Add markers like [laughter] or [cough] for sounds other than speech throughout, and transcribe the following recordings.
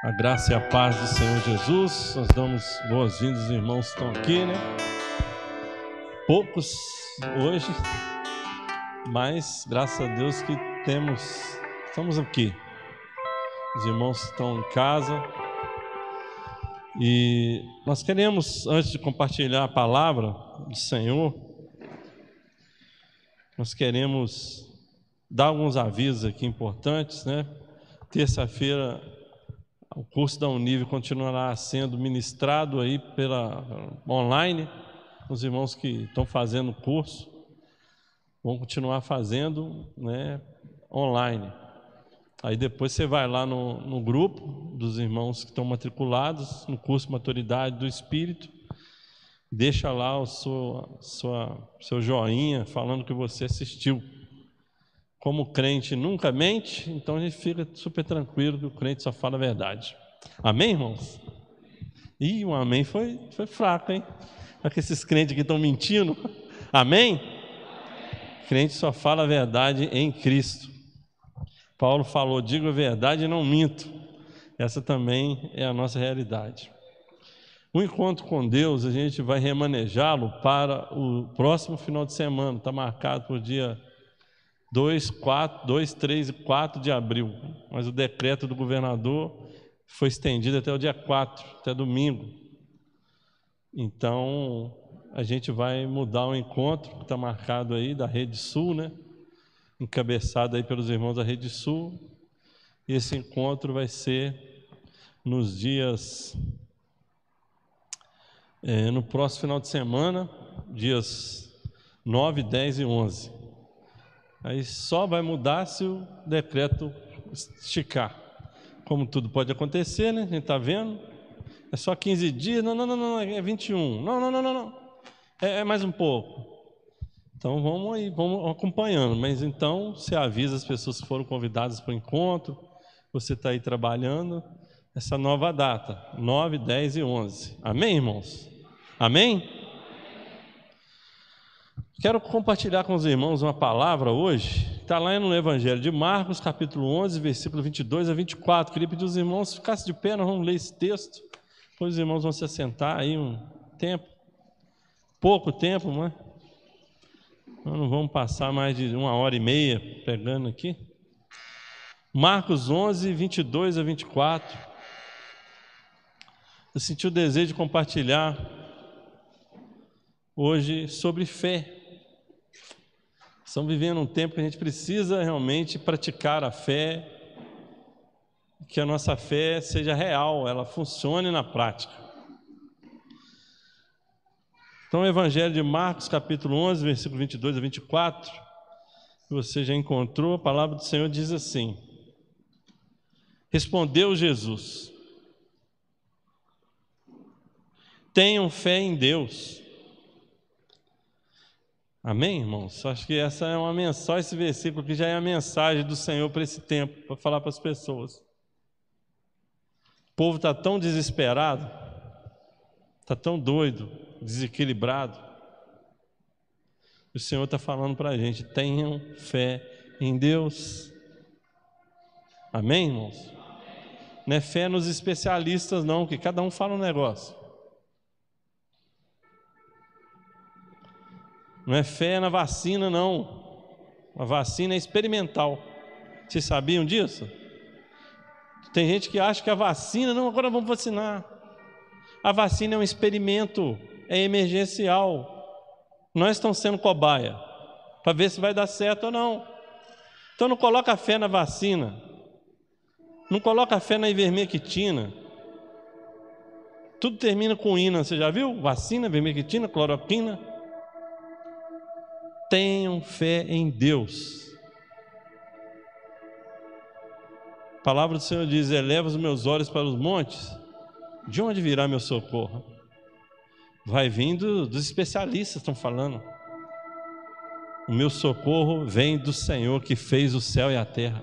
A graça e a paz do Senhor Jesus. Nós damos boas-vindas irmãos que estão aqui, né? Poucos hoje, mas graças a Deus que temos, estamos aqui. Os irmãos estão em casa. E nós queremos, antes de compartilhar a palavra do Senhor, nós queremos dar alguns avisos aqui importantes, né? Terça-feira o curso da Univ continuará sendo ministrado aí pela online. Os irmãos que estão fazendo o curso vão continuar fazendo, né, online. Aí depois você vai lá no, no grupo dos irmãos que estão matriculados no curso Maturidade do Espírito, deixa lá o seu, sua, seu joinha falando que você assistiu. Como crente nunca mente, então a gente fica super tranquilo que o crente só fala a verdade. Amém, irmãos? Ih, um amém foi, foi fraco, hein? Olha que esses crentes que estão mentindo. Amém? Crente só fala a verdade em Cristo. Paulo falou: digo a verdade e não minto. Essa também é a nossa realidade. O encontro com Deus, a gente vai remanejá-lo para o próximo final de semana, está marcado para o dia 2, 4, 2, 3 e 4 de abril. Mas o decreto do governador foi estendido até o dia 4, até domingo. Então, a gente vai mudar o encontro que está marcado aí da Rede Sul, né? Encabeçado aí pelos irmãos da Rede Sul. E esse encontro vai ser nos dias. É, no próximo final de semana, dias 9, 10 e 11. Aí só vai mudar se o decreto esticar. Como tudo pode acontecer, né? A gente está vendo. É só 15 dias. Não, não, não, não, é 21. Não, não, não, não, não. É, é mais um pouco. Então vamos aí, vamos acompanhando. Mas então você avisa as pessoas que foram convidadas para o encontro. Você está aí trabalhando essa nova data, 9, 10 e 11. Amém, irmãos? Amém? Quero compartilhar com os irmãos uma palavra hoje, está lá no Evangelho de Marcos, capítulo 11, versículo 22 a 24. Queria pedir aos irmãos ficassem de pé, nós vamos ler esse texto. Depois os irmãos vão se assentar aí um tempo, pouco tempo, mas nós não vamos passar mais de uma hora e meia pegando aqui. Marcos 11, 22 a 24. Eu senti o desejo de compartilhar hoje sobre fé. Estamos vivendo um tempo que a gente precisa realmente praticar a fé, que a nossa fé seja real, ela funcione na prática. Então, o Evangelho de Marcos, capítulo 11, versículo 22 a 24, que você já encontrou, a palavra do Senhor diz assim: Respondeu Jesus: Tenham fé em Deus Amém, irmãos? Acho que essa é uma mensagem, esse versículo aqui já é a mensagem do Senhor para esse tempo, para falar para as pessoas. O povo está tão desesperado, está tão doido, desequilibrado. O Senhor está falando para a gente: tenham fé em Deus. Amém, irmãos? Não é fé nos especialistas, não, que cada um fala um negócio. Não é fé na vacina, não. A vacina é experimental. Vocês sabiam disso? Tem gente que acha que a vacina, não, agora vamos vacinar. A vacina é um experimento, é emergencial. Nós estamos sendo cobaia para ver se vai dar certo ou não. Então não coloca fé na vacina. Não coloca fé na ivermectina. Tudo termina com ina, você já viu? Vacina, ivermectina, cloroquina tenham fé em Deus. A palavra do Senhor diz: Eleva os meus olhos para os montes, de onde virá meu socorro? Vai vindo dos especialistas, estão falando. O meu socorro vem do Senhor que fez o céu e a terra.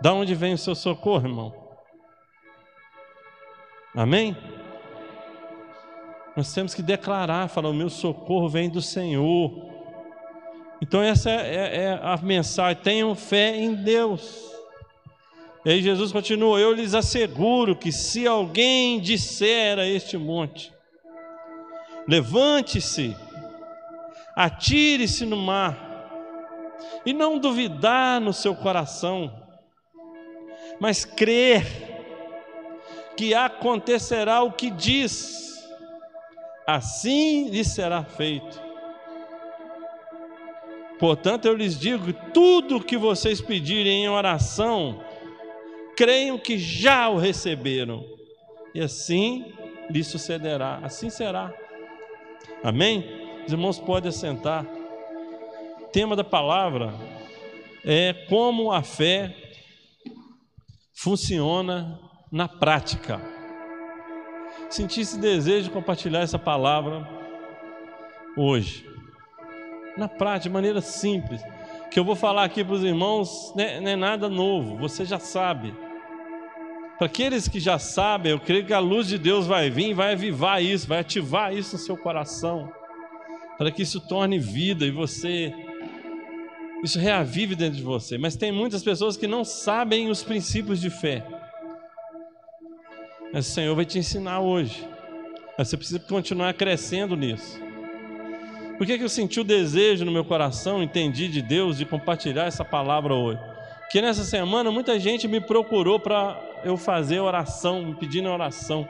Da onde vem o seu socorro, irmão? Amém? Nós temos que declarar, falar: o meu socorro vem do Senhor. Então, essa é, é, é a mensagem: tenham fé em Deus. E aí Jesus continua: Eu lhes asseguro que se alguém disser a este monte, levante-se, atire-se no mar, e não duvidar no seu coração, mas crer que acontecerá o que diz, assim lhe será feito. Portanto, eu lhes digo: tudo que vocês pedirem em oração, creiam que já o receberam, e assim lhe sucederá, assim será. Amém? Os irmãos podem assentar. O tema da palavra é como a fé funciona na prática. Senti esse desejo de compartilhar essa palavra hoje. Na prática, de maneira simples. Que eu vou falar aqui para os irmãos né, não é nada novo, você já sabe. Para aqueles que já sabem, eu creio que a luz de Deus vai vir vai avivar isso, vai ativar isso no seu coração, para que isso torne vida e você, isso reavive dentro de você. Mas tem muitas pessoas que não sabem os princípios de fé. Mas o Senhor vai te ensinar hoje. Mas você precisa continuar crescendo nisso. Por que, que eu senti o desejo no meu coração, entendi de Deus, de compartilhar essa palavra hoje? Porque nessa semana muita gente me procurou para eu fazer oração, me pedindo oração.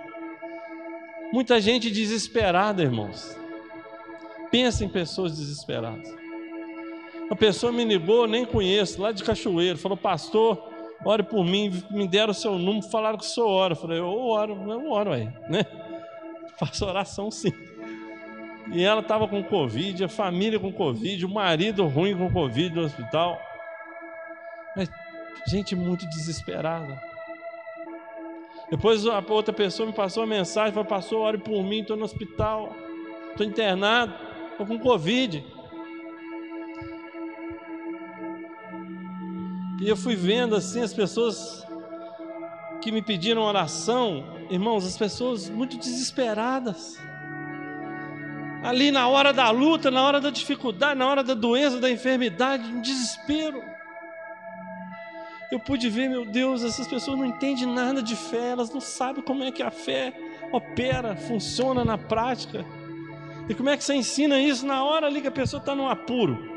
Muita gente desesperada, irmãos. Pensa em pessoas desesperadas. Uma pessoa me ligou, nem conheço, lá de Cachoeiro, falou: Pastor, ore por mim, me deram o seu número, falaram que o senhor ora. Eu falei: Eu oro, eu oro aí, né? [laughs] Faço oração sim. E ela estava com Covid, a família com Covid, o marido ruim com Covid no hospital. Mas gente muito desesperada. Depois a outra pessoa me passou uma mensagem, falou, passou, ore por mim, estou no hospital, estou internado, estou com Covid. E eu fui vendo assim as pessoas que me pediram oração, irmãos, as pessoas muito desesperadas. Ali na hora da luta, na hora da dificuldade, na hora da doença, da enfermidade, um desespero eu pude ver, meu Deus, essas pessoas não entendem nada de fé, elas não sabem como é que a fé opera, funciona na prática. E como é que você ensina isso na hora ali que a pessoa está no apuro?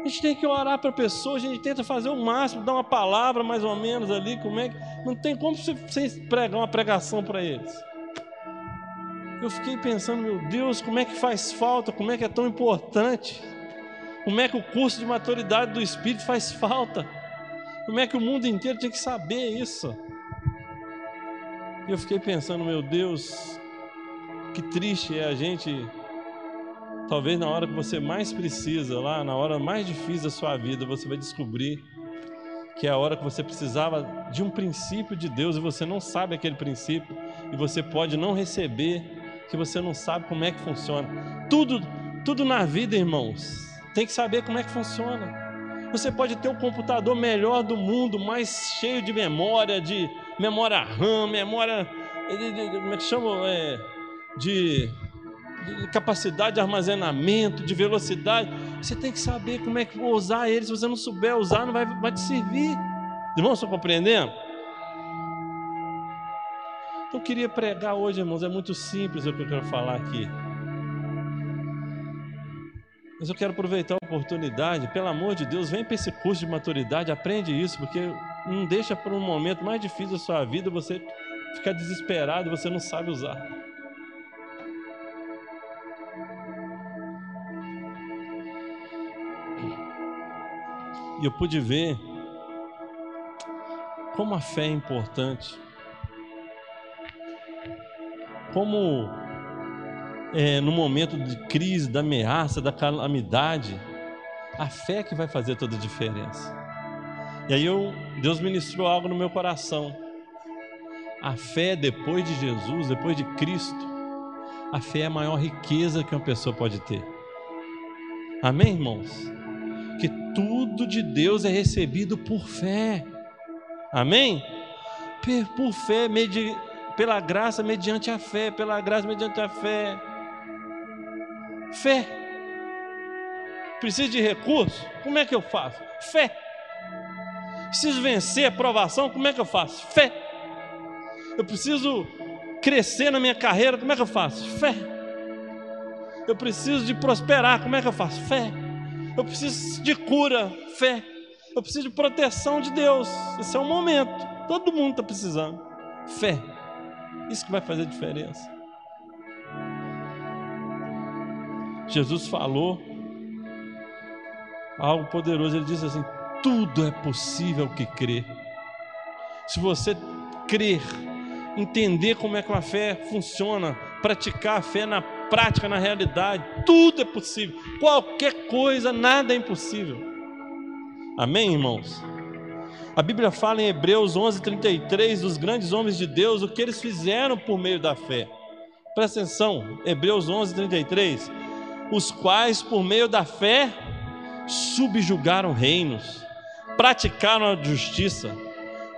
A gente tem que orar para a pessoa, a gente tenta fazer o máximo, dar uma palavra mais ou menos ali, como é que. Não tem como você pregar uma pregação para eles. Eu fiquei pensando, meu Deus, como é que faz falta, como é que é tão importante, como é que o curso de maturidade do Espírito faz falta. Como é que o mundo inteiro tinha que saber isso? E eu fiquei pensando, meu Deus, que triste é a gente, talvez na hora que você mais precisa, lá na hora mais difícil da sua vida, você vai descobrir que é a hora que você precisava de um princípio de Deus e você não sabe aquele princípio e você pode não receber, que você não sabe como é que funciona. Tudo, tudo na vida, irmãos, tem que saber como é que funciona. Você pode ter o computador melhor do mundo, mais cheio de memória, de memória RAM, memória. Como é que chama? É, de, de, capacidade de armazenamento, de velocidade. Você tem que saber como é que vou usar ele. Se você não souber usar, não vai, vai te servir. Irmãos, estão compreendendo? Então, eu queria pregar hoje, irmãos, é muito simples o que eu quero falar aqui. Mas eu quero aproveitar a oportunidade, pelo amor de Deus, vem para esse curso de maturidade, aprende isso, porque não deixa por um momento mais difícil da sua vida você ficar desesperado você não sabe usar. E eu pude ver como a fé é importante, como é, no momento de crise, da ameaça, da calamidade, a fé que vai fazer toda a diferença. E aí eu, Deus ministrou algo no meu coração. A fé depois de Jesus, depois de Cristo, a fé é a maior riqueza que uma pessoa pode ter. Amém, irmãos? Que tudo de Deus é recebido por fé. Amém? Por fé, pela graça mediante a fé, pela graça mediante a fé. Fé. Preciso de recurso? Como é que eu faço? Fé. Preciso vencer a provação, como é que eu faço? Fé. Eu preciso crescer na minha carreira, como é que eu faço? Fé. Eu preciso de prosperar, como é que eu faço? Fé. Eu preciso de cura, fé. Eu preciso de proteção de Deus. Esse é o momento. Todo mundo está precisando. Fé. Isso que vai fazer diferença. Jesus falou algo poderoso. Ele disse assim: tudo é possível que crê. Se você crer, entender como é que a fé funciona, praticar a fé na prática, na realidade, tudo é possível. Qualquer coisa, nada é impossível. Amém, irmãos? A Bíblia fala em Hebreus 11:33 dos grandes homens de Deus, o que eles fizeram por meio da fé. Presta atenção, Hebreus 11:33, os quais por meio da fé subjugaram reinos, praticaram a justiça,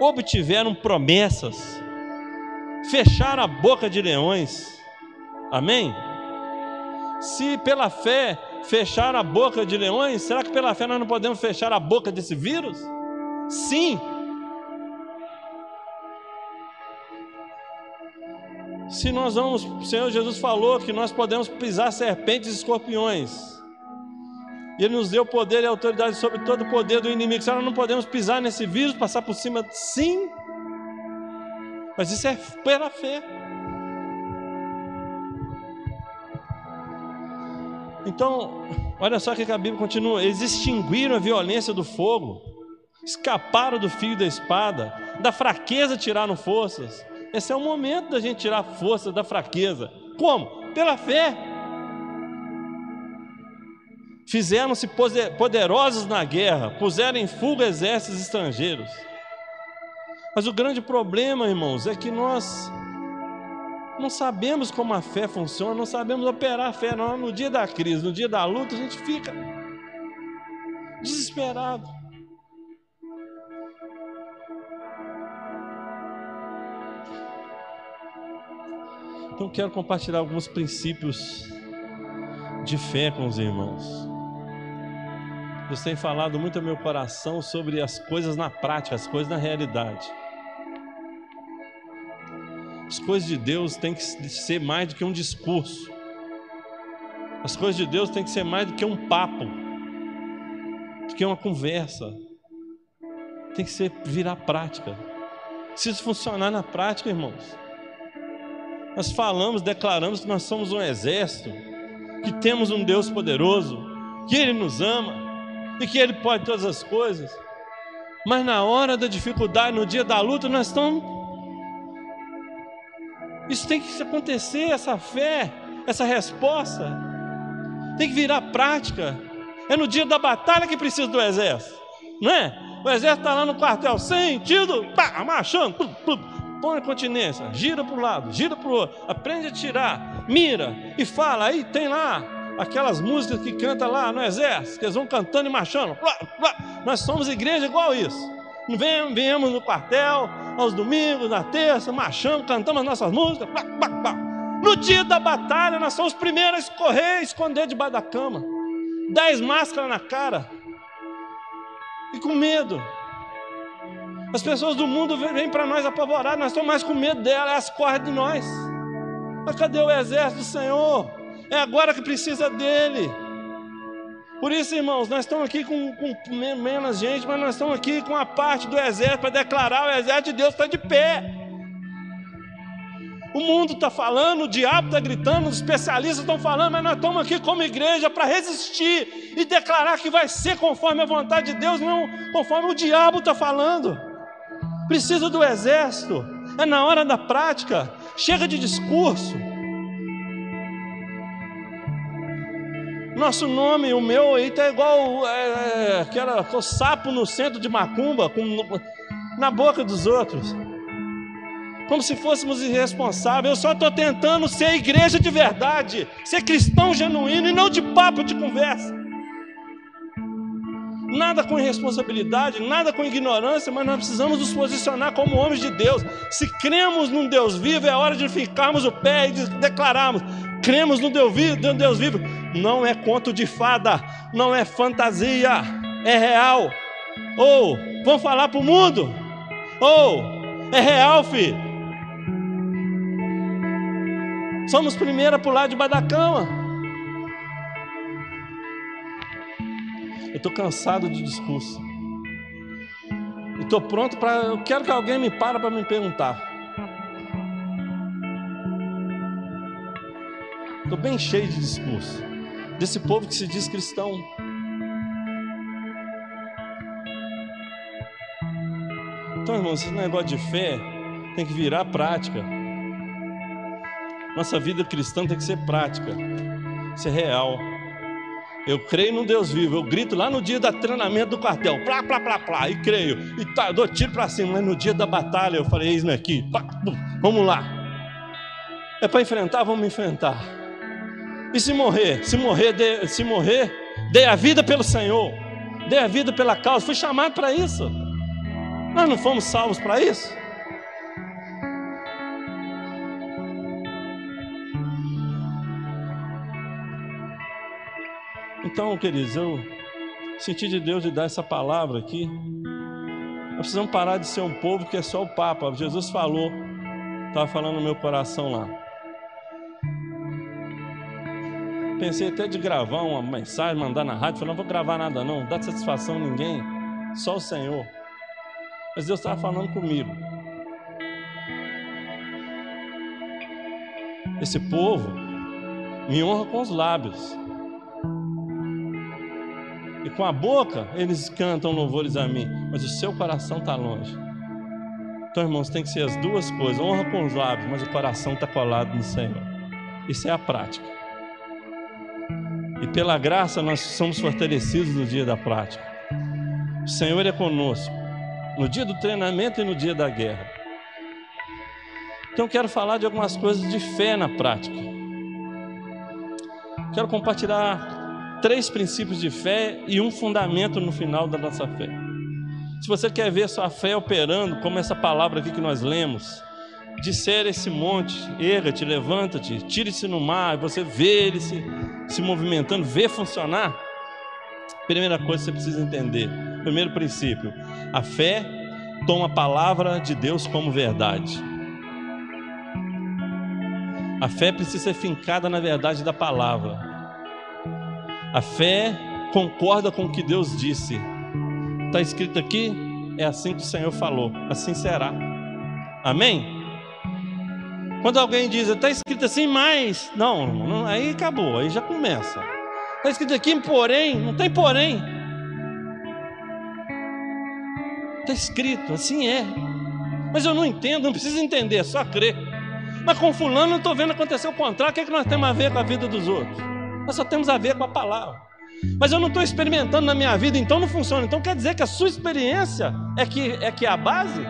obtiveram promessas, fecharam a boca de leões. Amém? Se pela fé fecharam a boca de leões, será que pela fé nós não podemos fechar a boca desse vírus? Sim. Se nós vamos, o Senhor Jesus falou que nós podemos pisar serpentes e escorpiões. Ele nos deu poder e autoridade sobre todo o poder do inimigo. Se nós não podemos pisar nesse vírus, passar por cima, sim. Mas isso é pela fé. Então, olha só que a Bíblia continua: eles extinguiram a violência do fogo, escaparam do fio da espada, da fraqueza tiraram forças. Esse é o momento da gente tirar força da fraqueza. Como? Pela fé fizeram-se poderosos na guerra, puseram em fuga exércitos estrangeiros. Mas o grande problema, irmãos, é que nós não sabemos como a fé funciona, não sabemos operar a fé. No dia da crise, no dia da luta, a gente fica desesperado. Então, quero compartilhar alguns princípios de fé com os irmãos. Deus tem falado muito ao meu coração sobre as coisas na prática, as coisas na realidade. As coisas de Deus têm que ser mais do que um discurso. As coisas de Deus têm que ser mais do que um papo, do que uma conversa. Tem que ser virar prática. Precisa funcionar na prática, irmãos. Nós falamos, declaramos que nós somos um exército, que temos um Deus poderoso, que Ele nos ama, e que Ele pode todas as coisas. Mas na hora da dificuldade, no dia da luta, nós estamos. Isso tem que acontecer, essa fé, essa resposta. Tem que virar prática. É no dia da batalha que precisa do exército, não é? O exército está lá no quartel, sentido, pá, marchando, põe a continência, gira para o lado, gira para o outro, aprende a tirar, mira e fala. Aí tem lá aquelas músicas que canta lá no exército, que eles vão cantando e marchando. Nós somos igreja igual isso. Viemos no quartel, aos domingos, na terça, marchamos, cantamos as nossas músicas. No dia da batalha, nós somos os primeiros a correr, esconder debaixo da cama. Dez máscaras na cara. E com medo. As pessoas do mundo vêm para nós apavoradas, nós estamos mais com medo delas, elas correm de nós. Mas cadê o exército do Senhor? É agora que precisa dele. Por isso, irmãos, nós estamos aqui com, com, menos gente, mas nós estamos aqui com a parte do exército para declarar: o exército de Deus está de pé. O mundo está falando, o diabo está gritando, os especialistas estão falando, mas nós estamos aqui como igreja para resistir e declarar que vai ser conforme a vontade de Deus, não conforme o diabo está falando. Precisa do exército, é na hora da prática, chega de discurso. Nosso nome, o meu aí tá igual é, é, sapo no centro de macumba, com, na boca dos outros. Como se fôssemos irresponsáveis. Eu só estou tentando ser igreja de verdade, ser cristão genuíno e não de papo de conversa. Nada com irresponsabilidade, nada com ignorância, mas nós precisamos nos posicionar como homens de Deus. Se cremos num Deus vivo, é hora de ficarmos o pé e de declararmos: cremos no Deus vivo, no Deus vivo. Não é conto de fada, não é fantasia, é real. Ou, vamos falar para o mundo? Ou, é real, filho. Somos primeiro a pular debaixo da cama. Eu estou cansado de discurso. Eu estou pronto para. Eu quero que alguém me para para me perguntar. Estou bem cheio de discurso. Desse povo que se diz cristão. Então, irmãos, esse negócio de fé tem que virar prática. Nossa vida cristã tem que ser prática, ser real. Eu creio no Deus vivo, eu grito lá no dia do treinamento do quartel, plá, plá, plá, plá, e creio, e tá, dou tiro para cima, mas no dia da batalha eu falei, eis-me aqui, pá, vamos lá. É para enfrentar, vamos enfrentar. E se morrer, se morrer, se morrer, dê a vida pelo Senhor, dê a vida pela causa, fui chamado para isso. Nós não fomos salvos para isso? Então, queridos, eu senti de Deus de dar essa palavra aqui. Nós precisamos parar de ser um povo que é só o Papa. Jesus falou, estava falando no meu coração lá. Pensei até de gravar uma mensagem, mandar na rádio. Falei, não vou gravar nada não, não dá satisfação a ninguém, só o Senhor. Mas Deus estava falando comigo. Esse povo me honra com os lábios. E com a boca eles cantam louvores a mim, mas o seu coração está longe. Então, irmãos, tem que ser as duas coisas: honra com os lábios, mas o coração está colado no Senhor. Isso é a prática. E pela graça nós somos fortalecidos no dia da prática. O Senhor é conosco no dia do treinamento e no dia da guerra. Então quero falar de algumas coisas de fé na prática. Quero compartilhar três princípios de fé e um fundamento no final da nossa fé. Se você quer ver sua fé operando, como essa palavra aqui que nós lemos, disser esse monte, erga-te, levanta-te, tire-se no mar, você vê ele se, se movimentando, vê funcionar. Primeira coisa que você precisa entender Primeiro princípio: a fé toma a palavra de Deus como verdade. A fé precisa ser fincada na verdade da palavra. A fé concorda com o que Deus disse. Está escrito aqui, é assim que o Senhor falou, assim será. Amém? Quando alguém diz, está escrito assim, mas, não, não, aí acabou, aí já começa. Está escrito aqui, porém, não tem porém. Está escrito, assim é. Mas eu não entendo, não preciso entender, é só crer. Mas com fulano eu estou vendo acontecer o contrário, o que, é que nós temos a ver com a vida dos outros? Nós só temos a ver com a palavra. Mas eu não estou experimentando na minha vida, então não funciona. Então quer dizer que a sua experiência é que é, que é a base?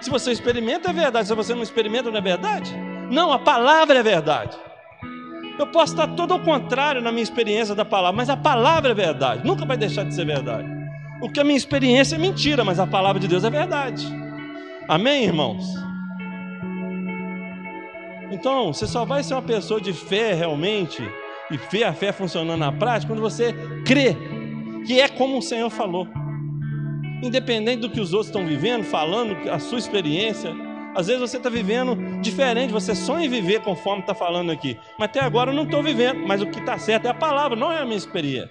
Se você experimenta é verdade, se você não experimenta não é verdade? Não, a palavra é verdade. Eu posso estar todo ao contrário na minha experiência da palavra, mas a palavra é verdade, nunca vai deixar de ser verdade. O que a minha experiência é mentira, mas a palavra de Deus é verdade. Amém, irmãos? Então, você só vai ser uma pessoa de fé realmente, e ver a fé funcionando na prática, quando você crê que é como o Senhor falou. Independente do que os outros estão vivendo, falando, a sua experiência, às vezes você está vivendo diferente, você sonha em viver conforme está falando aqui, mas até agora eu não estou vivendo, mas o que está certo é a palavra, não é a minha experiência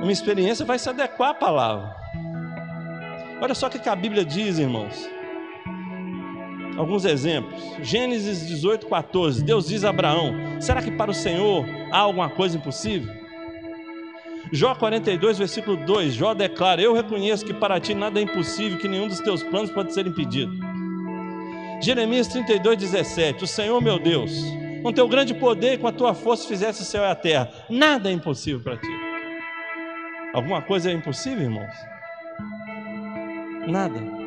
uma experiência vai se adequar à palavra. Olha só o que a Bíblia diz, irmãos. Alguns exemplos. Gênesis 18, 14. Deus diz a Abraão: Será que para o Senhor há alguma coisa impossível? Jó 42, versículo 2. Jó declara: Eu reconheço que para ti nada é impossível, que nenhum dos teus planos pode ser impedido. Jeremias 32, 17. O Senhor, meu Deus, com teu grande poder e com a tua força fizesse o céu e a terra. Nada é impossível para ti. Alguma coisa é impossível, irmãos? Nada.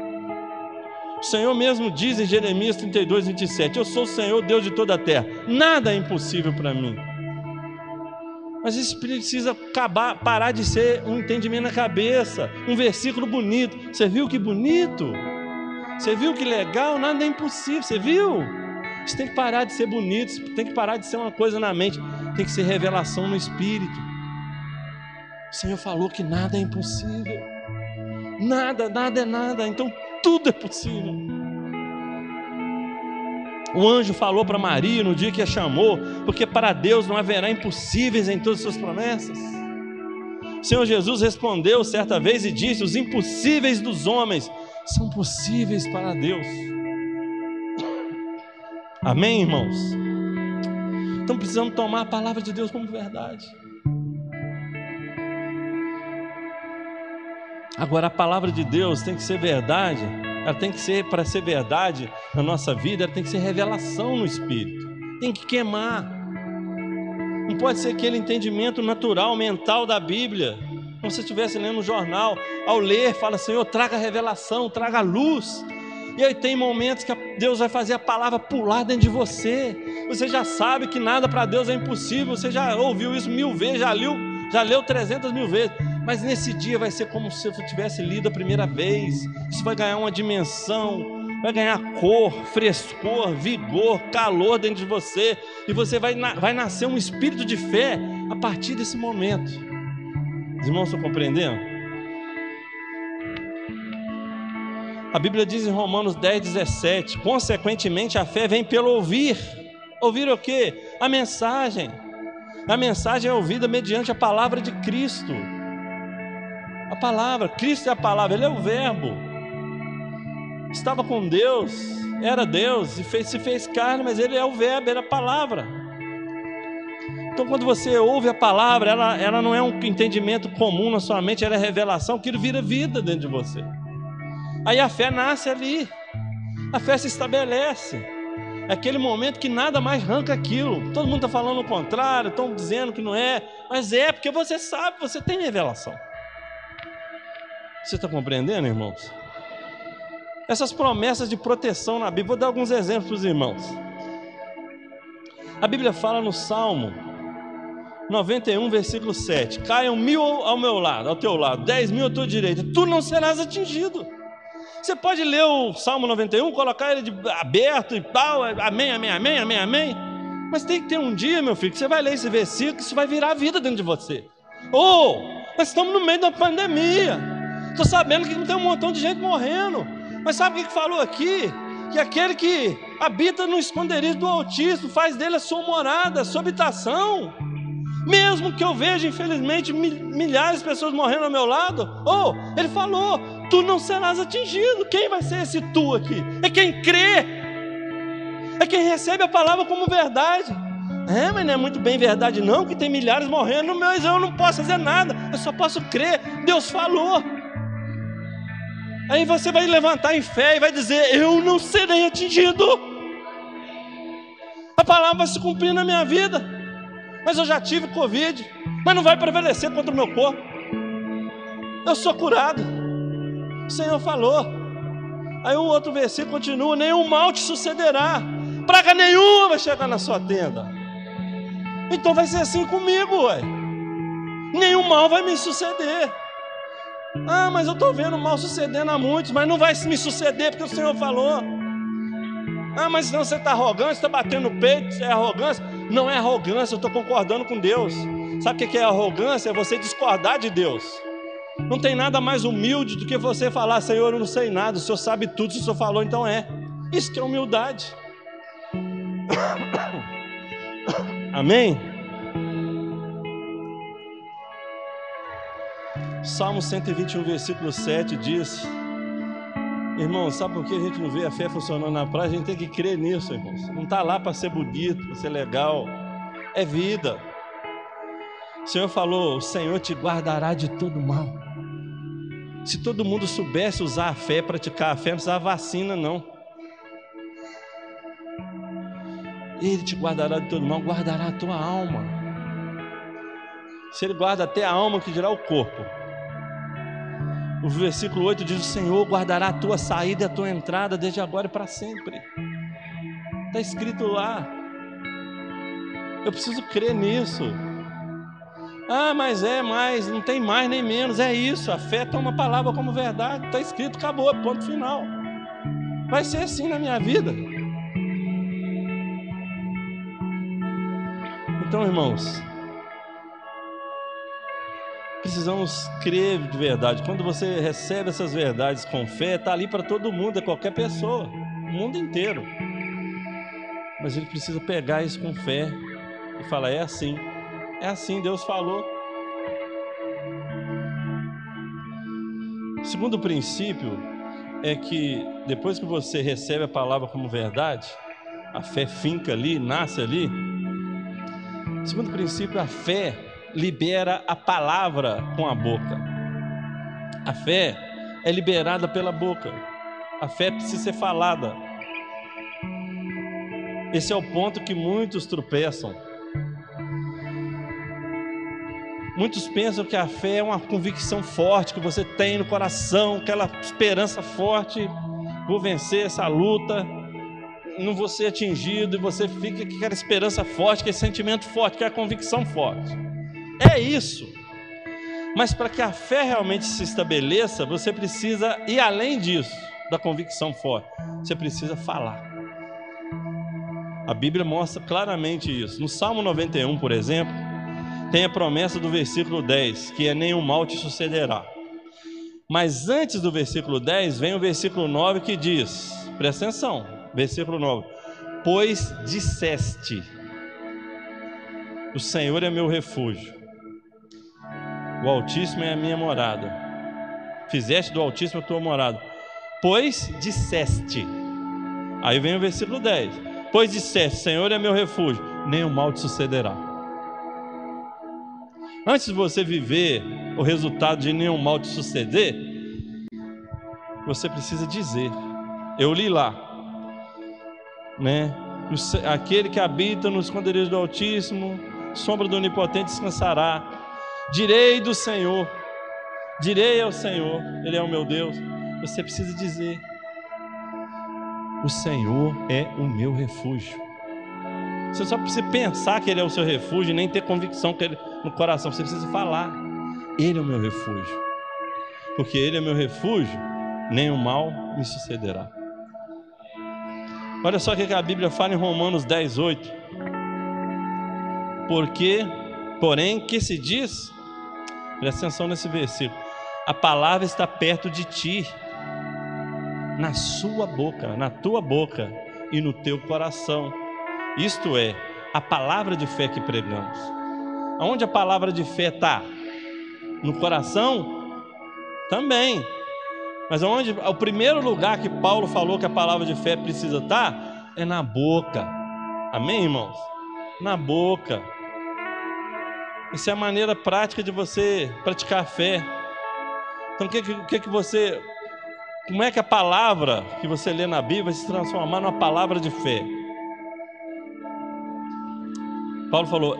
O Senhor mesmo diz em Jeremias 32, 27: Eu sou o Senhor, Deus de toda a terra. Nada é impossível para mim. Mas isso precisa acabar, parar de ser um entendimento na cabeça, um versículo bonito. Você viu que bonito? Você viu que legal? Nada é impossível. Você viu? Isso tem que parar de ser bonito, tem que parar de ser uma coisa na mente, tem que ser revelação no espírito. O Senhor falou que nada é impossível. Nada, nada é nada. Então tudo é possível. O anjo falou para Maria no dia que a chamou, porque para Deus não haverá impossíveis em todas as suas promessas. O Senhor Jesus respondeu certa vez e disse: Os impossíveis dos homens são possíveis para Deus. Amém, irmãos? Então precisamos tomar a palavra de Deus como verdade. Agora, a palavra de Deus tem que ser verdade, ela tem que ser, para ser verdade na nossa vida, ela tem que ser revelação no Espírito, tem que queimar. Não pode ser aquele entendimento natural, mental da Bíblia, como se estivesse lendo um jornal. Ao ler, fala, Senhor, traga revelação, traga luz. E aí tem momentos que Deus vai fazer a palavra pular dentro de você. Você já sabe que nada para Deus é impossível. Você já ouviu isso mil vezes, já leu, já leu 300 mil vezes. Mas nesse dia vai ser como se você tivesse lido a primeira vez. Isso vai ganhar uma dimensão, vai ganhar cor, frescor, vigor, calor dentro de você. E você vai, vai nascer um espírito de fé a partir desse momento. Os irmãos estão compreendendo? A Bíblia diz em Romanos 10, 17: consequentemente a fé vem pelo ouvir. Ouvir o que? A mensagem. A mensagem é ouvida mediante a palavra de Cristo. A palavra, Cristo é a palavra, Ele é o Verbo. Estava com Deus, era Deus, e fez, se fez carne, mas Ele é o Verbo, Ele é a palavra. Então, quando você ouve a palavra, ela, ela não é um entendimento comum na sua mente, ela é revelação que vira vida dentro de você. Aí a fé nasce ali, a fé se estabelece. É aquele momento que nada mais arranca aquilo. Todo mundo está falando o contrário, estão dizendo que não é, mas é porque você sabe, você tem revelação. Você está compreendendo, irmãos? Essas promessas de proteção na Bíblia, vou dar alguns exemplos para os irmãos. A Bíblia fala no Salmo 91, versículo 7: Caiam mil ao meu lado, ao teu lado, dez mil à tua direita, tu não serás atingido. Você pode ler o Salmo 91, colocar ele de aberto e tal, amém, amém, amém, amém, amém. Mas tem que ter um dia, meu filho, que você vai ler esse versículo, que isso vai virar vida dentro de você. Ou, oh, nós estamos no meio da pandemia. Estou sabendo que tem um montão de gente morrendo. Mas sabe o que falou aqui? Que aquele que habita no esconderijo do Altíssimo faz dele a sua morada, a sua habitação. Mesmo que eu veja, infelizmente, milhares de pessoas morrendo ao meu lado, ou oh, ele falou: tu não serás atingido. Quem vai ser esse tu aqui? É quem crê, é quem recebe a palavra como verdade. É, mas não é muito bem verdade, não, que tem milhares morrendo, mas eu não posso fazer nada, eu só posso crer. Deus falou. Aí você vai levantar em fé e vai dizer: Eu não serei atingido. A palavra vai se cumprir na minha vida mas eu já tive Covid, mas não vai prevalecer contra o meu corpo. Eu sou curado. O Senhor falou. Aí o outro versículo continua: nenhum mal te sucederá, praga nenhuma vai chegar na sua tenda. Então vai ser assim comigo, ué. Nenhum mal vai me suceder. Ah, mas eu estou vendo mal sucedendo a muitos, mas não vai me suceder porque o Senhor falou. Ah, mas senão você está arrogante, está batendo no peito, é arrogância. Não é arrogância, eu estou concordando com Deus. Sabe o que é arrogância? É você discordar de Deus. Não tem nada mais humilde do que você falar, Senhor, eu não sei nada, o Senhor sabe tudo, se o Senhor falou, então é. Isso que é humildade. [coughs] Amém? Salmo 121, versículo 7 diz: Irmão, sabe por que a gente não vê a fé funcionando na praia? A gente tem que crer nisso, irmãos. Não está lá para ser bonito, para ser legal. É vida. O Senhor falou: o Senhor te guardará de todo mal. Se todo mundo soubesse usar a fé, praticar a fé, não precisava vacina, não. Ele te guardará de todo mal, guardará a tua alma. Se ele guarda até a alma, que dirá o corpo. O versículo 8 diz: O Senhor guardará a tua saída e a tua entrada desde agora e para sempre. Está escrito lá. Eu preciso crer nisso. Ah, mas é mais, não tem mais nem menos, é isso. A fé toma a palavra como verdade. Está escrito, acabou, ponto final. Vai ser assim na minha vida. Então, irmãos, precisamos crer de verdade. Quando você recebe essas verdades com fé, está ali para todo mundo, é qualquer pessoa, o mundo inteiro. Mas ele precisa pegar isso com fé e falar: é assim, é assim, Deus falou. Segundo princípio é que depois que você recebe a palavra como verdade, a fé finca ali, nasce ali. Segundo princípio, a fé libera a palavra com a boca. A fé é liberada pela boca. A fé precisa ser falada. Esse é o ponto que muitos tropeçam. Muitos pensam que a fé é uma convicção forte que você tem no coração, aquela esperança forte, vou vencer essa luta, não vou ser atingido, e você fica com aquela esperança forte, aquele sentimento forte, aquela convicção forte. É isso. Mas para que a fé realmente se estabeleça, você precisa ir além disso, da convicção forte. Você precisa falar. A Bíblia mostra claramente isso. No Salmo 91, por exemplo, tem a promessa do versículo 10, que é nenhum mal te sucederá. Mas antes do versículo 10, vem o versículo 9 que diz: presta atenção, versículo 9: Pois disseste, o Senhor é meu refúgio, o Altíssimo é a minha morada, fizeste do Altíssimo a tua morada, pois disseste. Aí vem o versículo 10: Pois disseste, Senhor é meu refúgio, nenhum mal te sucederá. Antes de você viver o resultado de nenhum mal te suceder, você precisa dizer. Eu li lá, né? Aquele que habita no esconderijo do Altíssimo, sombra do Onipotente descansará. Direi do Senhor, direi ao Senhor, Ele é o meu Deus. Você precisa dizer: O Senhor é o meu refúgio. Você só precisa pensar que Ele é o seu refúgio, nem ter convicção que Ele no coração, você precisa falar. Ele é o meu refúgio. Porque Ele é meu refúgio, nenhum mal me sucederá. Olha só o que a Bíblia fala em Romanos 10, 8. Porque, porém, que se diz? Presta atenção nesse versículo. A palavra está perto de ti, na sua boca, na tua boca e no teu coração. Isto é, a palavra de fé que pregamos. Aonde a palavra de fé está? No coração? Também. Mas aonde o primeiro lugar que Paulo falou que a palavra de fé precisa estar tá, é na boca. Amém, irmãos? Na boca. Isso é a maneira prática de você praticar a fé. Então, o que, que, que você. Como é que a palavra que você lê na Bíblia vai se transformar numa palavra de fé? Paulo falou: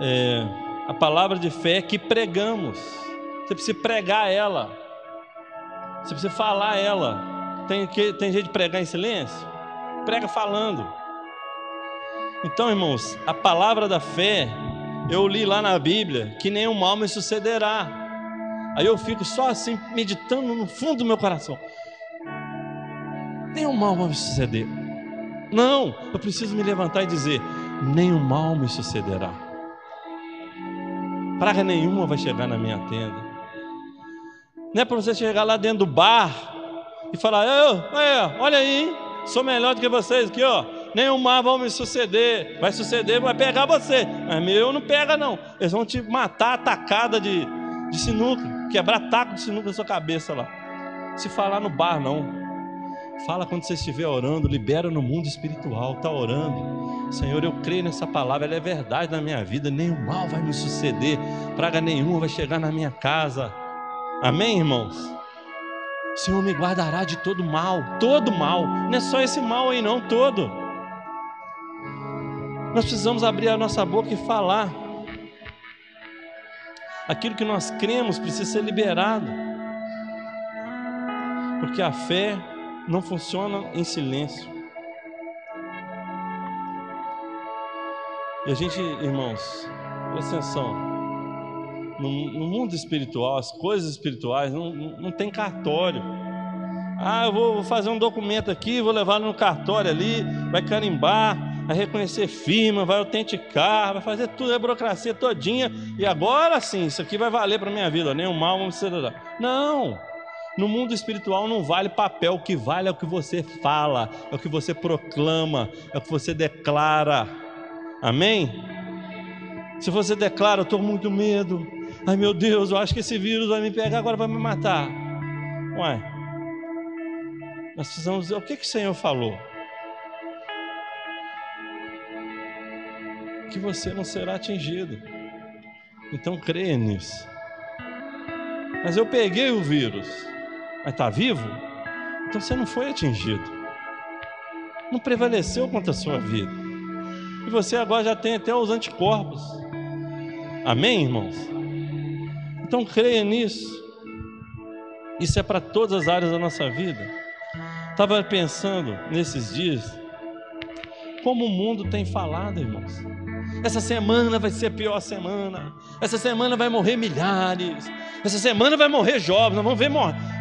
é, a palavra de fé que pregamos. Você precisa pregar ela. Você precisa falar ela. Tem, tem jeito de pregar em silêncio? Prega falando. Então, irmãos, a palavra da fé, eu li lá na Bíblia que nenhum mal me sucederá. Aí eu fico só assim, meditando no fundo do meu coração. Nenhum mal vai me suceder. Não, eu preciso me levantar e dizer: nenhum mal me sucederá praga nenhuma vai chegar na minha tenda. Não é para você chegar lá dentro do bar e falar: olha aí, sou melhor do que vocês aqui, ó. Nenhum mal vai me suceder. Vai suceder, vai pegar você. Mas meu não pega, não. Eles vão te matar a tacada de, de sinuca, quebrar taco de sinuca na sua cabeça lá. Se falar no bar, não. Fala quando você estiver orando, libera no mundo espiritual, está orando. Senhor, eu creio nessa palavra, ela é verdade na minha vida, nenhum mal vai me suceder, praga nenhuma vai chegar na minha casa. Amém, irmãos? O Senhor me guardará de todo mal, todo mal, não é só esse mal aí, não, todo. Nós precisamos abrir a nossa boca e falar. Aquilo que nós cremos precisa ser liberado, porque a fé não funciona em silêncio. E a gente, irmãos, presta atenção. No, no mundo espiritual, as coisas espirituais não, não, tem cartório. Ah, eu vou, vou fazer um documento aqui, vou levar no cartório ali, vai carimbar, vai reconhecer firma, vai autenticar, vai fazer tudo, a burocracia todinha, e agora sim, isso aqui vai valer para minha vida, nenhum mal ser. Não! No mundo espiritual não vale papel, o que vale é o que você fala, é o que você proclama, é o que você declara. Amém? Se você declara, eu estou muito medo, ai meu Deus, eu acho que esse vírus vai me pegar, agora vai me matar. Ué, nós precisamos dizer o que, que o Senhor falou. Que você não será atingido. Então creia nisso. Mas eu peguei o vírus, mas está vivo? Então você não foi atingido. Não prevaleceu contra a sua vida. E você agora já tem até os anticorpos. Amém, irmãos? Então creia nisso. Isso é para todas as áreas da nossa vida. Estava pensando nesses dias, como o mundo tem falado, irmãos. Essa semana vai ser a pior semana. Essa semana vai morrer milhares. Essa semana vai morrer jovens. Nós vamos ver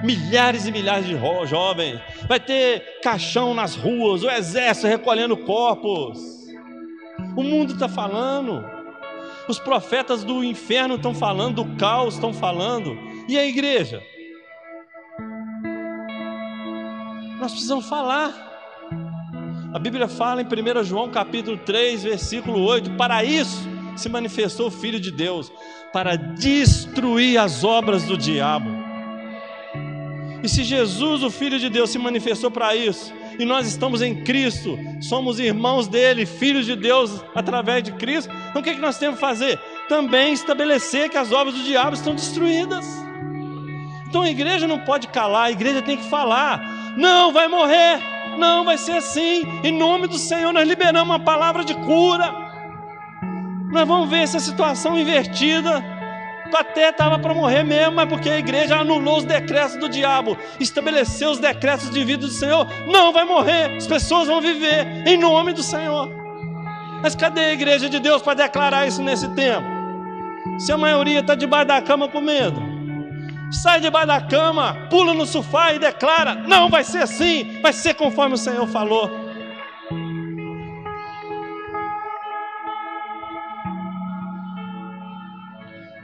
milhares e milhares de jovens. Vai ter caixão nas ruas, o exército recolhendo corpos. O mundo está falando. Os profetas do inferno estão falando, do caos estão falando. E a igreja? Nós precisamos falar. A Bíblia fala em 1 João capítulo 3, versículo 8: Para isso se manifestou o Filho de Deus, para destruir as obras do diabo. E se Jesus, o Filho de Deus, se manifestou para isso, e nós estamos em Cristo, somos irmãos dele, filhos de Deus através de Cristo, então o que, é que nós temos que fazer? Também estabelecer que as obras do diabo estão destruídas. Então a igreja não pode calar, a igreja tem que falar. Não, vai morrer. Não, vai ser assim. Em nome do Senhor, nós liberamos uma palavra de cura. Nós vamos ver essa situação invertida. Até estava para morrer mesmo, mas porque a igreja anulou os decretos do diabo, estabeleceu os decretos de vida do Senhor. Não vai morrer, as pessoas vão viver em nome do Senhor. Mas cadê a igreja de Deus para declarar isso nesse tempo? Se a maioria está debaixo da cama com medo sai debaixo da cama, pula no sofá e declara: Não vai ser assim, vai ser conforme o Senhor falou.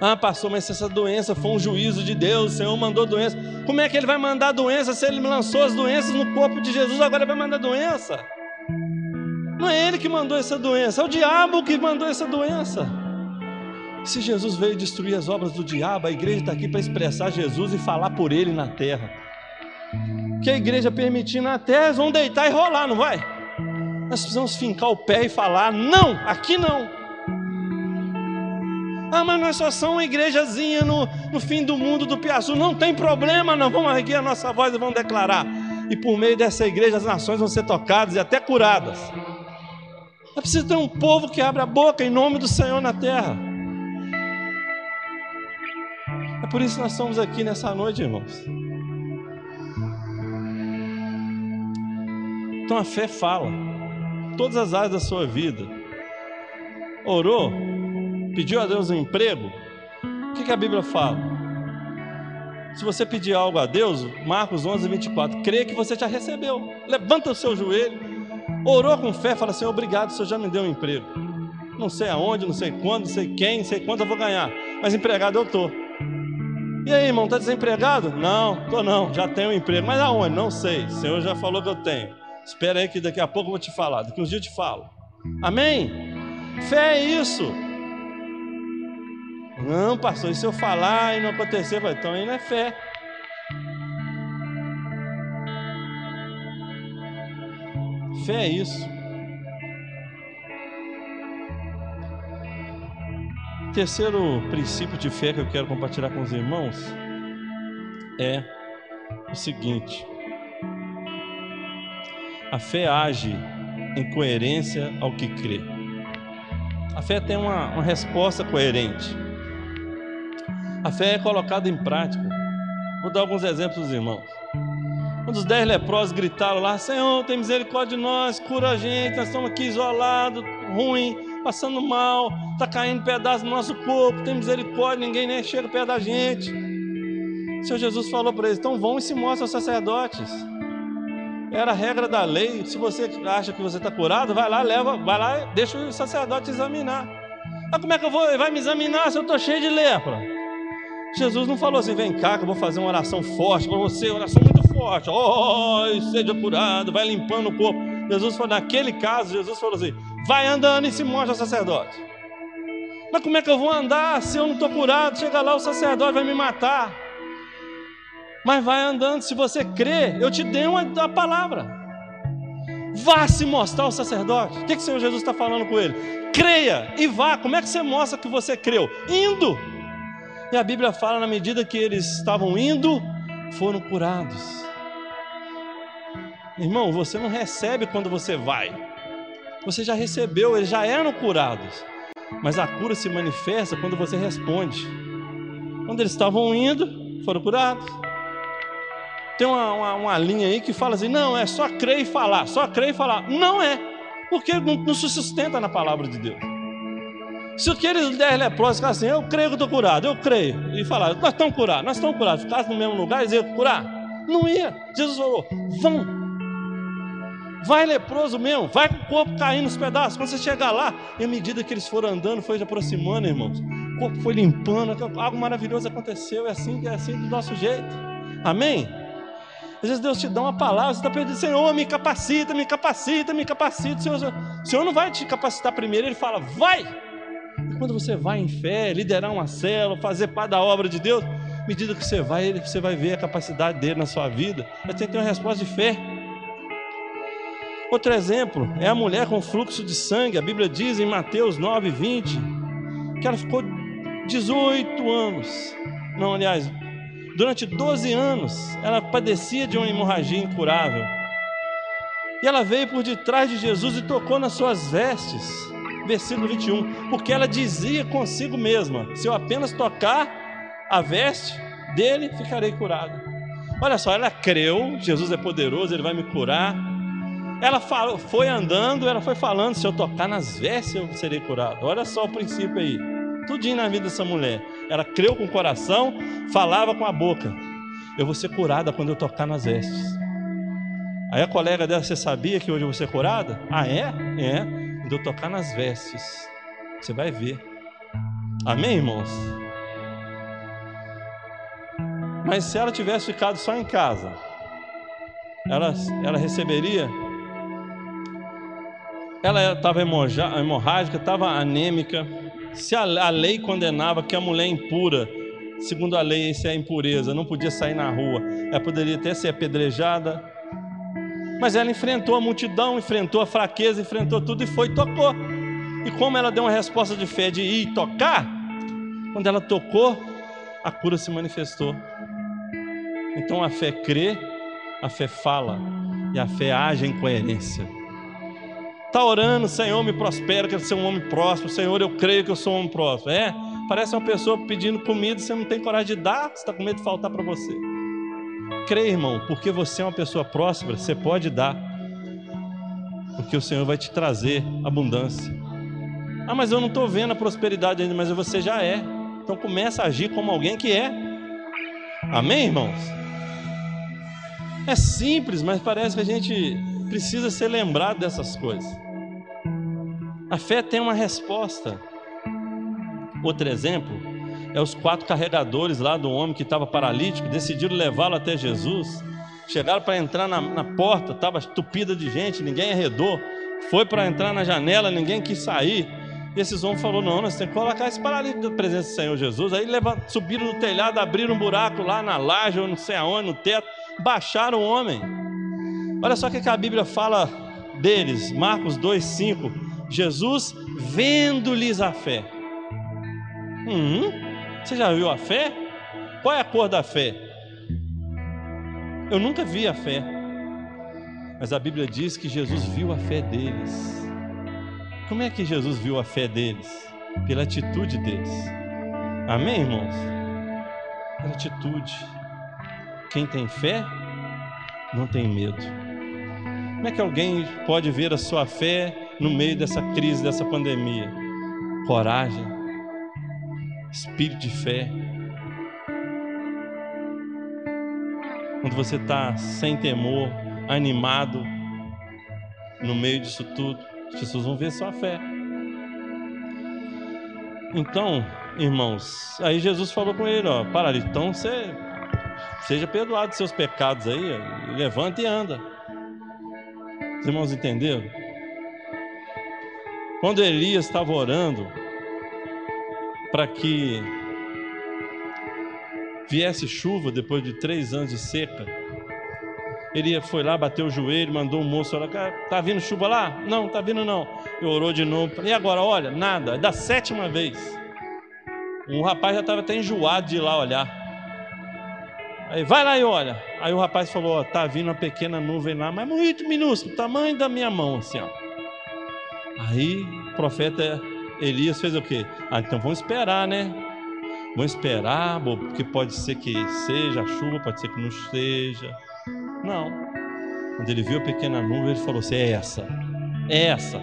Ah, pastor, mas essa doença foi um juízo de Deus, o Senhor mandou doença. Como é que ele vai mandar doença se ele lançou as doenças no corpo de Jesus? Agora vai mandar doença? Não é ele que mandou essa doença, é o diabo que mandou essa doença. Se Jesus veio destruir as obras do diabo, a igreja está aqui para expressar Jesus e falar por ele na terra. Que a igreja permitindo na terra, eles vão deitar e rolar, não vai? Nós precisamos fincar o pé e falar: não, aqui não. Ah, mas nós só somos uma igrejazinha no, no fim do mundo do Piaçu. Não tem problema, nós vamos erguer a nossa voz e vamos declarar. E por meio dessa igreja as nações vão ser tocadas e até curadas. É preciso ter um povo que abra a boca em nome do Senhor na terra. É por isso que nós estamos aqui nessa noite, irmãos. Então a fé fala, todas as áreas da sua vida. Orou, pediu a Deus um emprego. O que, que a Bíblia fala? Se você pedir algo a Deus, Marcos 11, 24, crê que você já recebeu. Levanta o seu joelho, orou com fé, fala assim: Obrigado, o Senhor já me deu um emprego. Não sei aonde, não sei quando, não sei quem, não sei quanto eu vou ganhar, mas empregado eu estou. E aí, irmão, está desempregado? Não, tô não, já tenho um emprego. Mas aonde? Não sei. O Senhor já falou que eu tenho. Espera aí que daqui a pouco eu vou te falar. Daqui uns dias eu te falo. Amém? Fé é isso. Não, pastor, e se eu falar e não acontecer? Então aí não é fé. Fé é isso. Terceiro princípio de fé que eu quero compartilhar com os irmãos é o seguinte: a fé age em coerência ao que crê. A fé tem uma, uma resposta coerente. A fé é colocada em prática. Vou dar alguns exemplos, irmãos. Um dos dez leprosos gritaram lá: Senhor, tem misericórdia de nós, cura a gente, nós estamos aqui isolados, ruim passando mal, está caindo pedaço no nosso corpo, tem misericórdia, ninguém nem chega perto da gente. O Senhor Jesus falou para eles: então vão e se mostrem aos sacerdotes. Era a regra da lei. Se você acha que você está curado, vai lá, leva, vai lá, deixa o sacerdote examinar. Mas como é que eu vou? Ele vai me examinar se eu estou cheio de lepra? Jesus não falou assim: vem cá que eu vou fazer uma oração forte para você, uma oração muito forte. Oh, seja curado, vai limpando o corpo. Jesus falou, naquele caso, Jesus falou assim: vai andando e se mostra ao sacerdote. Mas como é que eu vou andar se eu não estou curado? Chega lá, o sacerdote vai me matar. Mas vai andando, se você crê, eu te dei uma, a palavra. Vá se mostrar ao sacerdote. O que, que o Senhor Jesus está falando com ele? Creia e vá. Como é que você mostra que você creu? Indo. E a Bíblia fala, na medida que eles estavam indo, foram curados. Irmão, você não recebe quando você vai. Você já recebeu, eles já eram curados. Mas a cura se manifesta quando você responde. Quando eles estavam indo, foram curados. Tem uma, uma, uma, linha aí que fala assim: não, é só crer e falar, só crer e falar. Não é, porque não, não se sustenta na palavra de Deus. Se aqueles dez leprosos ficassem assim, eu creio que estou curado, eu creio, e falar, nós estamos curados, nós estamos curados, ficassem no mesmo lugar e dizer curar, não ia. Jesus falou: vão, Vai leproso mesmo, vai com o corpo caindo nos pedaços. Quando você chegar lá, e à medida que eles foram andando, foi se aproximando, irmãos. O corpo foi limpando, algo maravilhoso aconteceu. É assim, é assim do nosso jeito. Amém? Às vezes Deus te dá uma palavra, você está pedindo, Senhor, me capacita, me capacita, me capacita. Senhor, o Senhor não vai te capacitar primeiro, Ele fala, vai. E quando você vai em fé, liderar uma célula, fazer parte da obra de Deus, à medida que você vai, você vai ver a capacidade dele na sua vida. Você tem que ter uma resposta de fé. Outro exemplo é a mulher com fluxo de sangue. A Bíblia diz em Mateus 9, 20 que ela ficou 18 anos. Não, aliás, durante 12 anos ela padecia de uma hemorragia incurável. E ela veio por detrás de Jesus e tocou nas suas vestes. Versículo 21. Porque ela dizia consigo mesma: Se eu apenas tocar a veste dele, ficarei curada. Olha só, ela creu, Jesus é poderoso, ele vai me curar. Ela falou, foi andando, ela foi falando: se eu tocar nas vestes, eu serei curado. Olha só o princípio aí. Tudinho na vida dessa mulher. Ela creu com o coração, falava com a boca. Eu vou ser curada quando eu tocar nas vestes. Aí a colega dela, você sabia que hoje eu vou ser curada? Ah, é? É. Quando eu tocar nas vestes, você vai ver. Amém, irmãos? Mas se ela tivesse ficado só em casa, ela, ela receberia ela estava hemorrágica, estava anêmica. Se a, lei condenava que a mulher impura, segundo a lei, isso é impureza, não podia sair na rua, ela poderia até ser apedrejada. Mas ela enfrentou a multidão, enfrentou a fraqueza, enfrentou tudo e foi e tocou. E como ela deu uma resposta de fé de ir tocar, quando ela tocou, a cura se manifestou. Então a fé crê, a fé fala e a fé age em coerência. Está orando, Senhor, me prospera, quero ser um homem próspero. Senhor, eu creio que eu sou um homem próspero. É? Parece uma pessoa pedindo comida você não tem coragem de dar, você está com medo de faltar para você. Creia, irmão, porque você é uma pessoa próspera, você pode dar. Porque o Senhor vai te trazer abundância. Ah, mas eu não estou vendo a prosperidade ainda, mas você já é. Então começa a agir como alguém que é. Amém, irmãos? É simples, mas parece que a gente precisa ser lembrado dessas coisas. A fé tem uma resposta. Outro exemplo é os quatro carregadores lá do homem que estava paralítico, decidiram levá-lo até Jesus. Chegaram para entrar na, na porta, estava estupida de gente, ninguém arredou. Foi para entrar na janela, ninguém quis sair. E esses homens falaram: não, nós temos que colocar esse paralítico na presença do Senhor Jesus. Aí levantaram, subiram no telhado, abriram um buraco lá na laje, ou não sei aonde, no teto, baixaram o homem. Olha só o que a Bíblia fala deles, Marcos 2,5. Jesus vendo-lhes a fé. Hum, você já viu a fé? Qual é a cor da fé? Eu nunca vi a fé, mas a Bíblia diz que Jesus viu a fé deles. Como é que Jesus viu a fé deles? Pela atitude deles. Amém, irmãos? Pela atitude. Quem tem fé não tem medo. Como é que alguém pode ver a sua fé no meio dessa crise, dessa pandemia. Coragem, espírito de fé. Quando você está sem temor, animado no meio disso tudo. As pessoas vão ver sua fé. Então, irmãos, aí Jesus falou com ele, ó, para ali, então você seja perdoado dos seus pecados aí, levanta e anda. Os irmãos entenderam? Quando Elias estava orando para que viesse chuva depois de três anos de seca, ele foi lá, bateu o joelho, mandou um moço orar. Tá vindo chuva lá? Não, tá vindo não. Ele orou de novo. E agora, olha, nada. É da sétima vez. O rapaz já estava até enjoado de ir lá olhar. Aí, vai lá e olha. Aí o rapaz falou: ó, tá vindo uma pequena nuvem lá, mas muito minúsculo, tamanho da minha mão, assim, ó. Aí o profeta Elias fez o quê? Ah, então vamos esperar, né? Vamos esperar, porque pode ser que seja chuva, pode ser que não seja. Não. Quando ele viu a pequena nuvem, ele falou assim: é essa, é essa,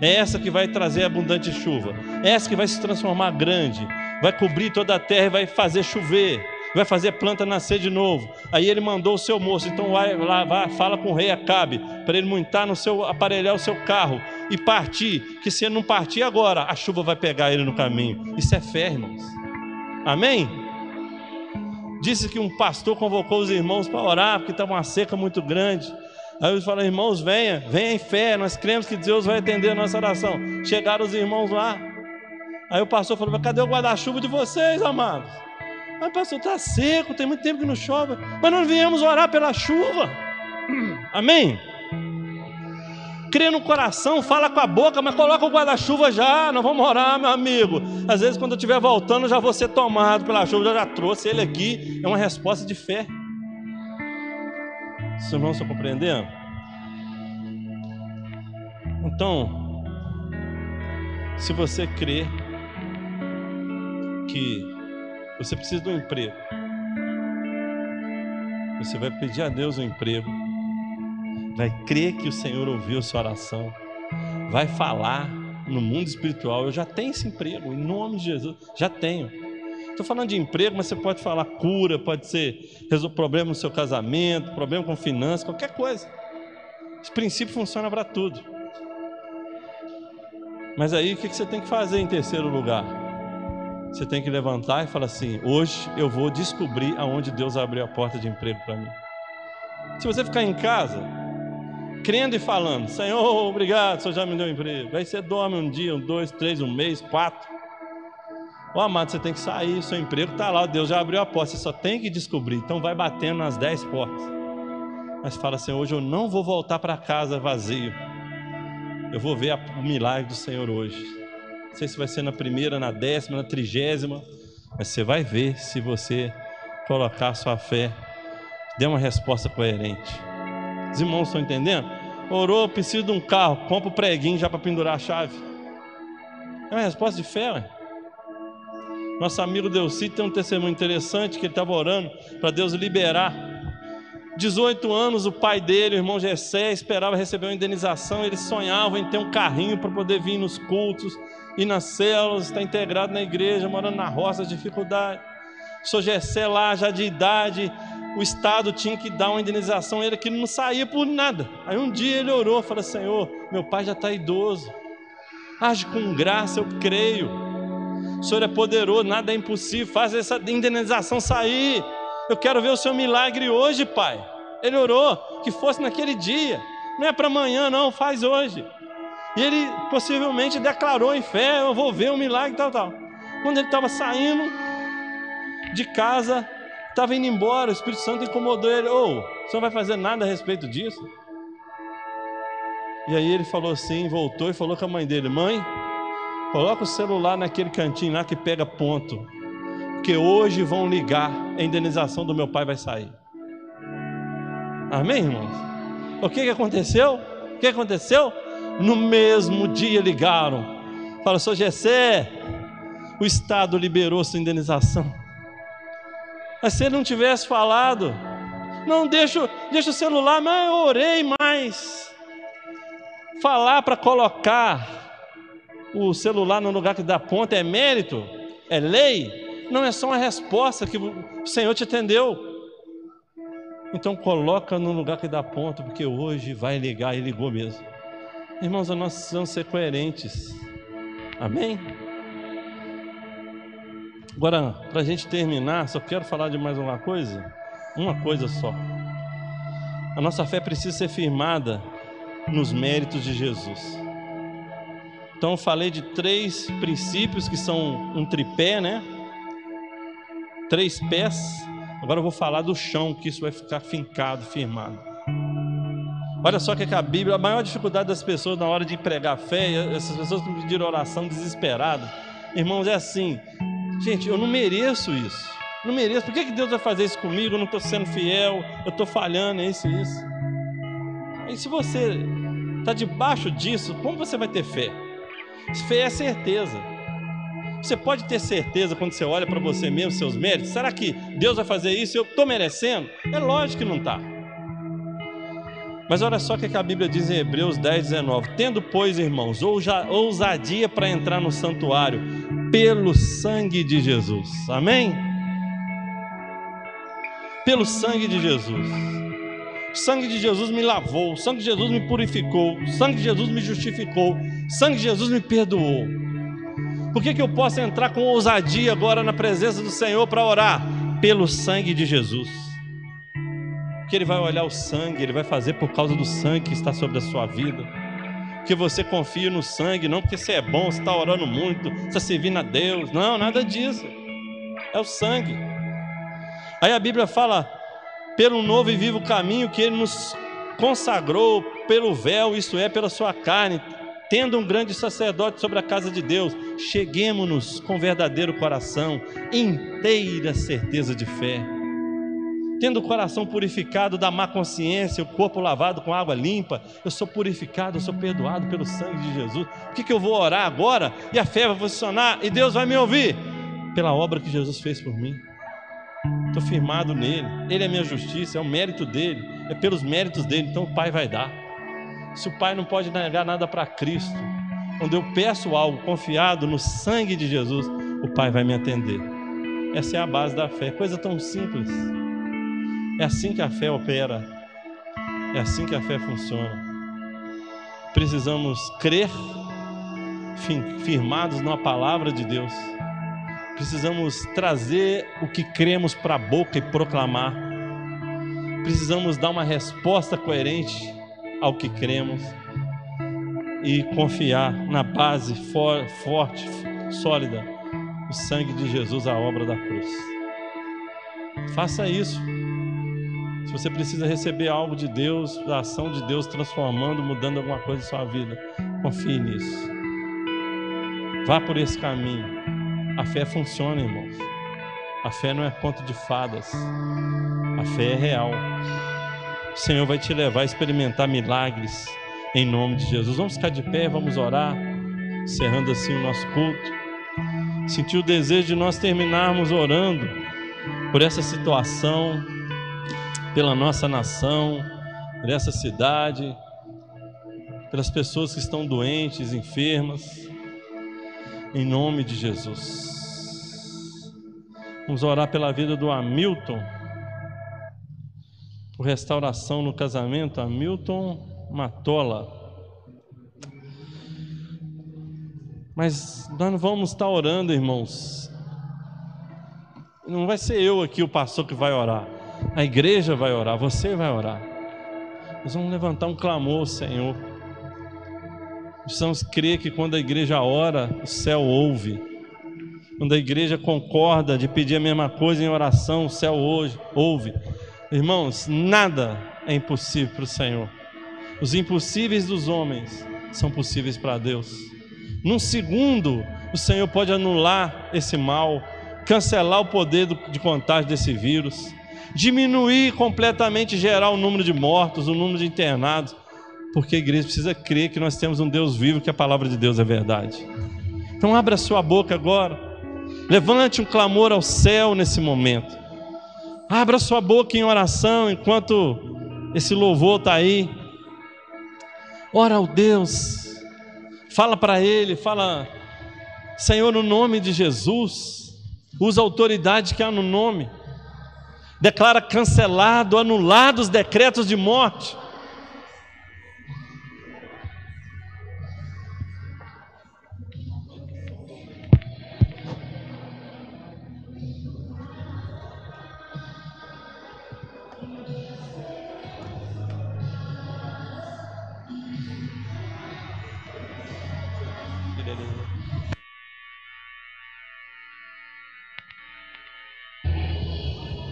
é essa que vai trazer abundante chuva, é essa que vai se transformar grande, vai cobrir toda a terra e vai fazer chover, vai fazer a planta nascer de novo. Aí ele mandou o seu moço, então vai lá, vai, fala com o rei Acabe, para ele montar no seu, aparelhar o seu carro e partir, que se ele não partir agora, a chuva vai pegar ele no caminho. Isso é fé, irmãos. Amém? Disse que um pastor convocou os irmãos para orar, porque estava uma seca muito grande. Aí eles falaram, irmãos, venha, venha em fé, nós cremos que Deus vai atender a nossa oração. Chegaram os irmãos lá. Aí o pastor falou, cadê o guarda-chuva de vocês, amados? Mas pastor, está seco, tem muito tempo que não chove. Mas nós viemos orar pela chuva. [clears throat] Amém? crê no coração, fala com a boca, mas coloca o guarda-chuva já, nós vamos orar, meu amigo. Às vezes, quando eu estiver voltando, já vou ser tomado pela chuva, eu já trouxe ele aqui. É uma resposta de fé. Os irmãos estão compreendendo? Então, se você crê que você precisa de um emprego, você vai pedir a Deus um emprego vai crer que o Senhor ouviu sua oração, vai falar no mundo espiritual. Eu já tenho esse emprego, em nome de Jesus, já tenho. Estou falando de emprego, mas você pode falar cura, pode ser problema no seu casamento, problema com finanças, qualquer coisa. Esse princípio funciona para tudo. Mas aí o que você tem que fazer em terceiro lugar? Você tem que levantar e falar assim: hoje eu vou descobrir aonde Deus abriu a porta de emprego para mim. Se você ficar em casa, crendo e falando: Senhor, obrigado, o Senhor já me deu um emprego. Aí você dorme um dia, um, dois, três, um mês, quatro. Ô amado, você tem que sair, seu emprego está lá, Deus já abriu a porta, você só tem que descobrir. Então vai batendo nas dez portas. Mas fala assim: hoje eu não vou voltar para casa vazio. Eu vou ver o milagre do Senhor hoje. Não sei se vai ser na primeira, na décima, na trigésima, mas você vai ver se você colocar sua fé, der uma resposta coerente. Os irmãos estão entendendo? Orou, preciso de um carro, compra o preguinho já para pendurar a chave. É uma resposta de fé, ué. Nosso amigo Delci tem um testemunho interessante que ele estava orando para Deus liberar. 18 anos, o pai dele, o irmão Gessé, esperava receber uma indenização. Eles sonhavam em ter um carrinho para poder vir nos cultos e nas células, estar integrado na igreja, morando na roça, dificuldade. O senhor Gessé lá, já de idade, o Estado tinha que dar uma indenização, ele que não saía por nada. Aí um dia ele orou, falou: Senhor, meu pai já está idoso, age com graça, eu creio. O Senhor é poderoso, nada é impossível, faz essa indenização sair. Eu quero ver o seu milagre hoje, pai. Ele orou que fosse naquele dia, não é para amanhã, não, faz hoje. E ele possivelmente declarou em fé: Eu vou ver um milagre, tal, tal. Quando ele estava saindo de casa, Estava indo embora, o Espírito Santo incomodou ele. Ô, oh, você não vai fazer nada a respeito disso? E aí ele falou assim, voltou e falou com a mãe dele: Mãe, coloca o celular naquele cantinho lá que pega ponto. Porque hoje vão ligar, a indenização do meu pai vai sair. Amém, irmãos? O que, que aconteceu? O que aconteceu? No mesmo dia ligaram. Fala, sou Gessé, o Estado liberou sua indenização. Mas se ele não tivesse falado, não deixa, deixa o celular, mas eu orei mais. Falar para colocar o celular no lugar que dá ponta é mérito, é lei, não é só uma resposta que o Senhor te atendeu. Então coloca no lugar que dá ponto, porque hoje vai ligar e ligou mesmo. Irmãos, nós precisamos ser coerentes. Amém? Agora, para a gente terminar, só quero falar de mais uma coisa. Uma coisa só. A nossa fé precisa ser firmada nos méritos de Jesus. Então, eu falei de três princípios que são um tripé, né? Três pés. Agora eu vou falar do chão, que isso vai ficar fincado, firmado. Olha só que, é que a Bíblia, a maior dificuldade das pessoas na hora de pregar fé, essas pessoas me pediram oração desesperada. Irmãos, é assim, gente, eu não mereço isso. Não mereço. Por que, que Deus vai fazer isso comigo? Eu não estou sendo fiel, eu estou falhando, é isso e isso. E se você está debaixo disso, como você vai ter fé? Fé é certeza. Você pode ter certeza quando você olha para você mesmo, seus méritos. Será que Deus vai fazer isso? Eu estou merecendo? É lógico que não está. Mas olha só o que a Bíblia diz em Hebreus 10, 19: Tendo, pois, irmãos, ousadia para entrar no santuário, pelo sangue de Jesus. Amém? Pelo sangue de Jesus. O sangue de Jesus me lavou, o sangue de Jesus me purificou, o sangue de Jesus me justificou, o sangue de Jesus me perdoou. Por que, que eu posso entrar com ousadia agora na presença do Senhor para orar? Pelo sangue de Jesus que Ele vai olhar o sangue, Ele vai fazer por causa do sangue que está sobre a sua vida. Que você confie no sangue, não porque você é bom, você está orando muito, você está servindo a Deus. Não, nada disso. É o sangue. Aí a Bíblia fala, pelo novo e vivo caminho que Ele nos consagrou pelo véu, isto é, pela sua carne, tendo um grande sacerdote sobre a casa de Deus, cheguemos-nos com verdadeiro coração, inteira certeza de fé tendo o coração purificado da má consciência, o corpo lavado com água limpa, eu sou purificado, eu sou perdoado pelo sangue de Jesus. O que, que eu vou orar agora? E a fé vai funcionar e Deus vai me ouvir? Pela obra que Jesus fez por mim. Estou firmado nele, ele é minha justiça, é o mérito dele, é pelos méritos dele, então o Pai vai dar. Se o Pai não pode negar nada para Cristo, quando eu peço algo confiado no sangue de Jesus, o Pai vai me atender. Essa é a base da fé, coisa tão simples. É assim que a fé opera. É assim que a fé funciona. Precisamos crer, firmados na palavra de Deus. Precisamos trazer o que cremos para a boca e proclamar. Precisamos dar uma resposta coerente ao que cremos e confiar na base for, forte, sólida, o sangue de Jesus, a obra da cruz. Faça isso. Se você precisa receber algo de Deus, a ação de Deus transformando, mudando alguma coisa em sua vida, confie nisso. Vá por esse caminho. A fé funciona, irmãos. A fé não é conto de fadas. A fé é real. O Senhor vai te levar a experimentar milagres em nome de Jesus. Vamos ficar de pé, vamos orar, encerrando assim o nosso culto. Sentiu o desejo de nós terminarmos orando por essa situação pela nossa nação, por essa cidade, pelas pessoas que estão doentes, enfermas, em nome de Jesus. Vamos orar pela vida do Hamilton, por restauração no casamento, Hamilton Matola. Mas nós não vamos estar orando, irmãos. Não vai ser eu aqui o pastor que vai orar. A igreja vai orar, você vai orar. Nós vamos levantar um clamor, Senhor. Precisamos crer que quando a igreja ora, o céu ouve. Quando a igreja concorda de pedir a mesma coisa em oração, o céu hoje ouve. Irmãos, nada é impossível para o Senhor. Os impossíveis dos homens são possíveis para Deus. Num segundo, o Senhor pode anular esse mal, cancelar o poder de contágio desse vírus diminuir completamente, gerar o número de mortos, o número de internados, porque a igreja precisa crer que nós temos um Deus vivo, que a palavra de Deus é verdade. Então, abra sua boca agora, levante um clamor ao céu nesse momento, abra sua boca em oração enquanto esse louvor está aí. Ora ao Deus, fala para Ele, fala, Senhor, no nome de Jesus, usa a autoridade que há no nome declara cancelado, anulado os decretos de morte.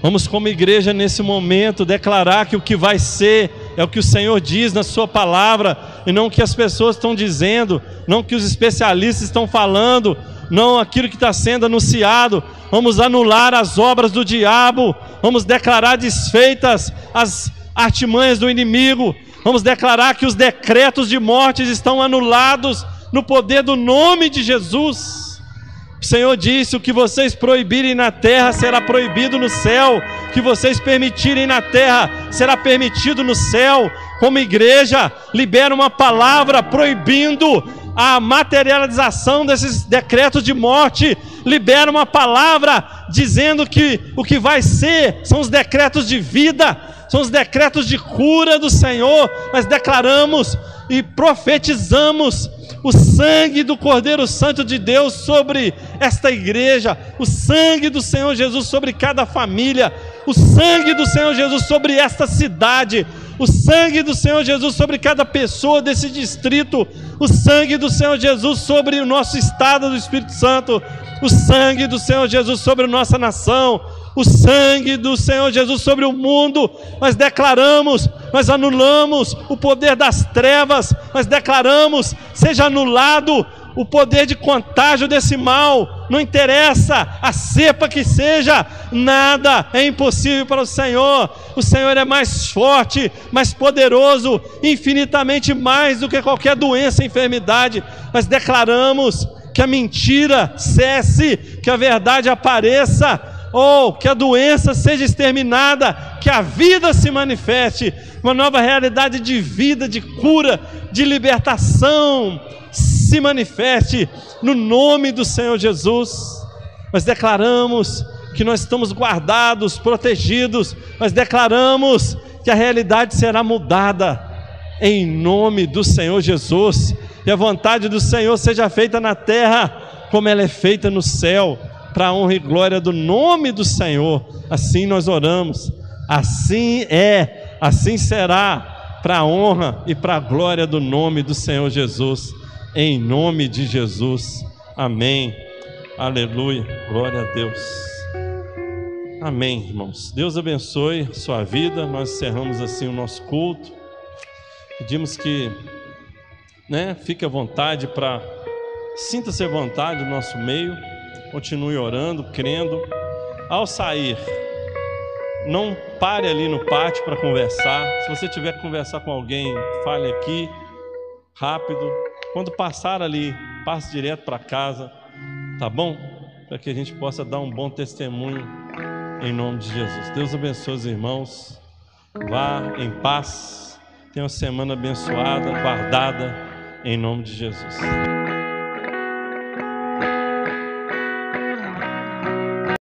Vamos, como igreja, nesse momento, declarar que o que vai ser é o que o Senhor diz na Sua palavra, e não o que as pessoas estão dizendo, não o que os especialistas estão falando, não aquilo que está sendo anunciado. Vamos anular as obras do diabo, vamos declarar desfeitas as artimanhas do inimigo, vamos declarar que os decretos de mortes estão anulados no poder do nome de Jesus. O Senhor disse: o que vocês proibirem na terra será proibido no céu, o que vocês permitirem na terra será permitido no céu. Como igreja, libera uma palavra proibindo a materialização desses decretos de morte, libera uma palavra dizendo que o que vai ser são os decretos de vida, são os decretos de cura do Senhor. Nós declaramos e profetizamos o sangue do Cordeiro Santo de Deus sobre esta igreja, o sangue do Senhor Jesus sobre cada família, o sangue do Senhor Jesus sobre esta cidade, o sangue do Senhor Jesus sobre cada pessoa desse distrito, o sangue do Senhor Jesus sobre o nosso estado do Espírito Santo, o sangue do Senhor Jesus sobre a nossa nação, o sangue do Senhor Jesus sobre o mundo. Nós declaramos, nós anulamos o poder das trevas, nós declaramos, seja anulado o poder de contágio desse mal, não interessa a cepa que seja, nada é impossível para o Senhor. O Senhor é mais forte, mais poderoso, infinitamente mais do que qualquer doença, enfermidade. Nós declaramos que a mentira cesse, que a verdade apareça ou que a doença seja exterminada, que a vida se manifeste, uma nova realidade de vida, de cura, de libertação se manifeste no nome do Senhor Jesus. Nós declaramos que nós estamos guardados, protegidos, nós declaramos que a realidade será mudada em nome do Senhor Jesus, e a vontade do Senhor seja feita na terra como ela é feita no céu para a honra e glória do nome do Senhor. Assim nós oramos. Assim é, assim será, para a honra e para a glória do nome do Senhor Jesus. Em nome de Jesus. Amém. Aleluia. Glória a Deus. Amém, irmãos. Deus abençoe sua vida. Nós encerramos assim o nosso culto. Pedimos que, né, fique à vontade para sinta-se à vontade no nosso meio. Continue orando, crendo. Ao sair, não pare ali no pátio para conversar. Se você tiver que conversar com alguém, fale aqui, rápido. Quando passar ali, passe direto para casa, tá bom? Para que a gente possa dar um bom testemunho em nome de Jesus. Deus abençoe os irmãos. Vá em paz. Tenha uma semana abençoada, guardada, em nome de Jesus.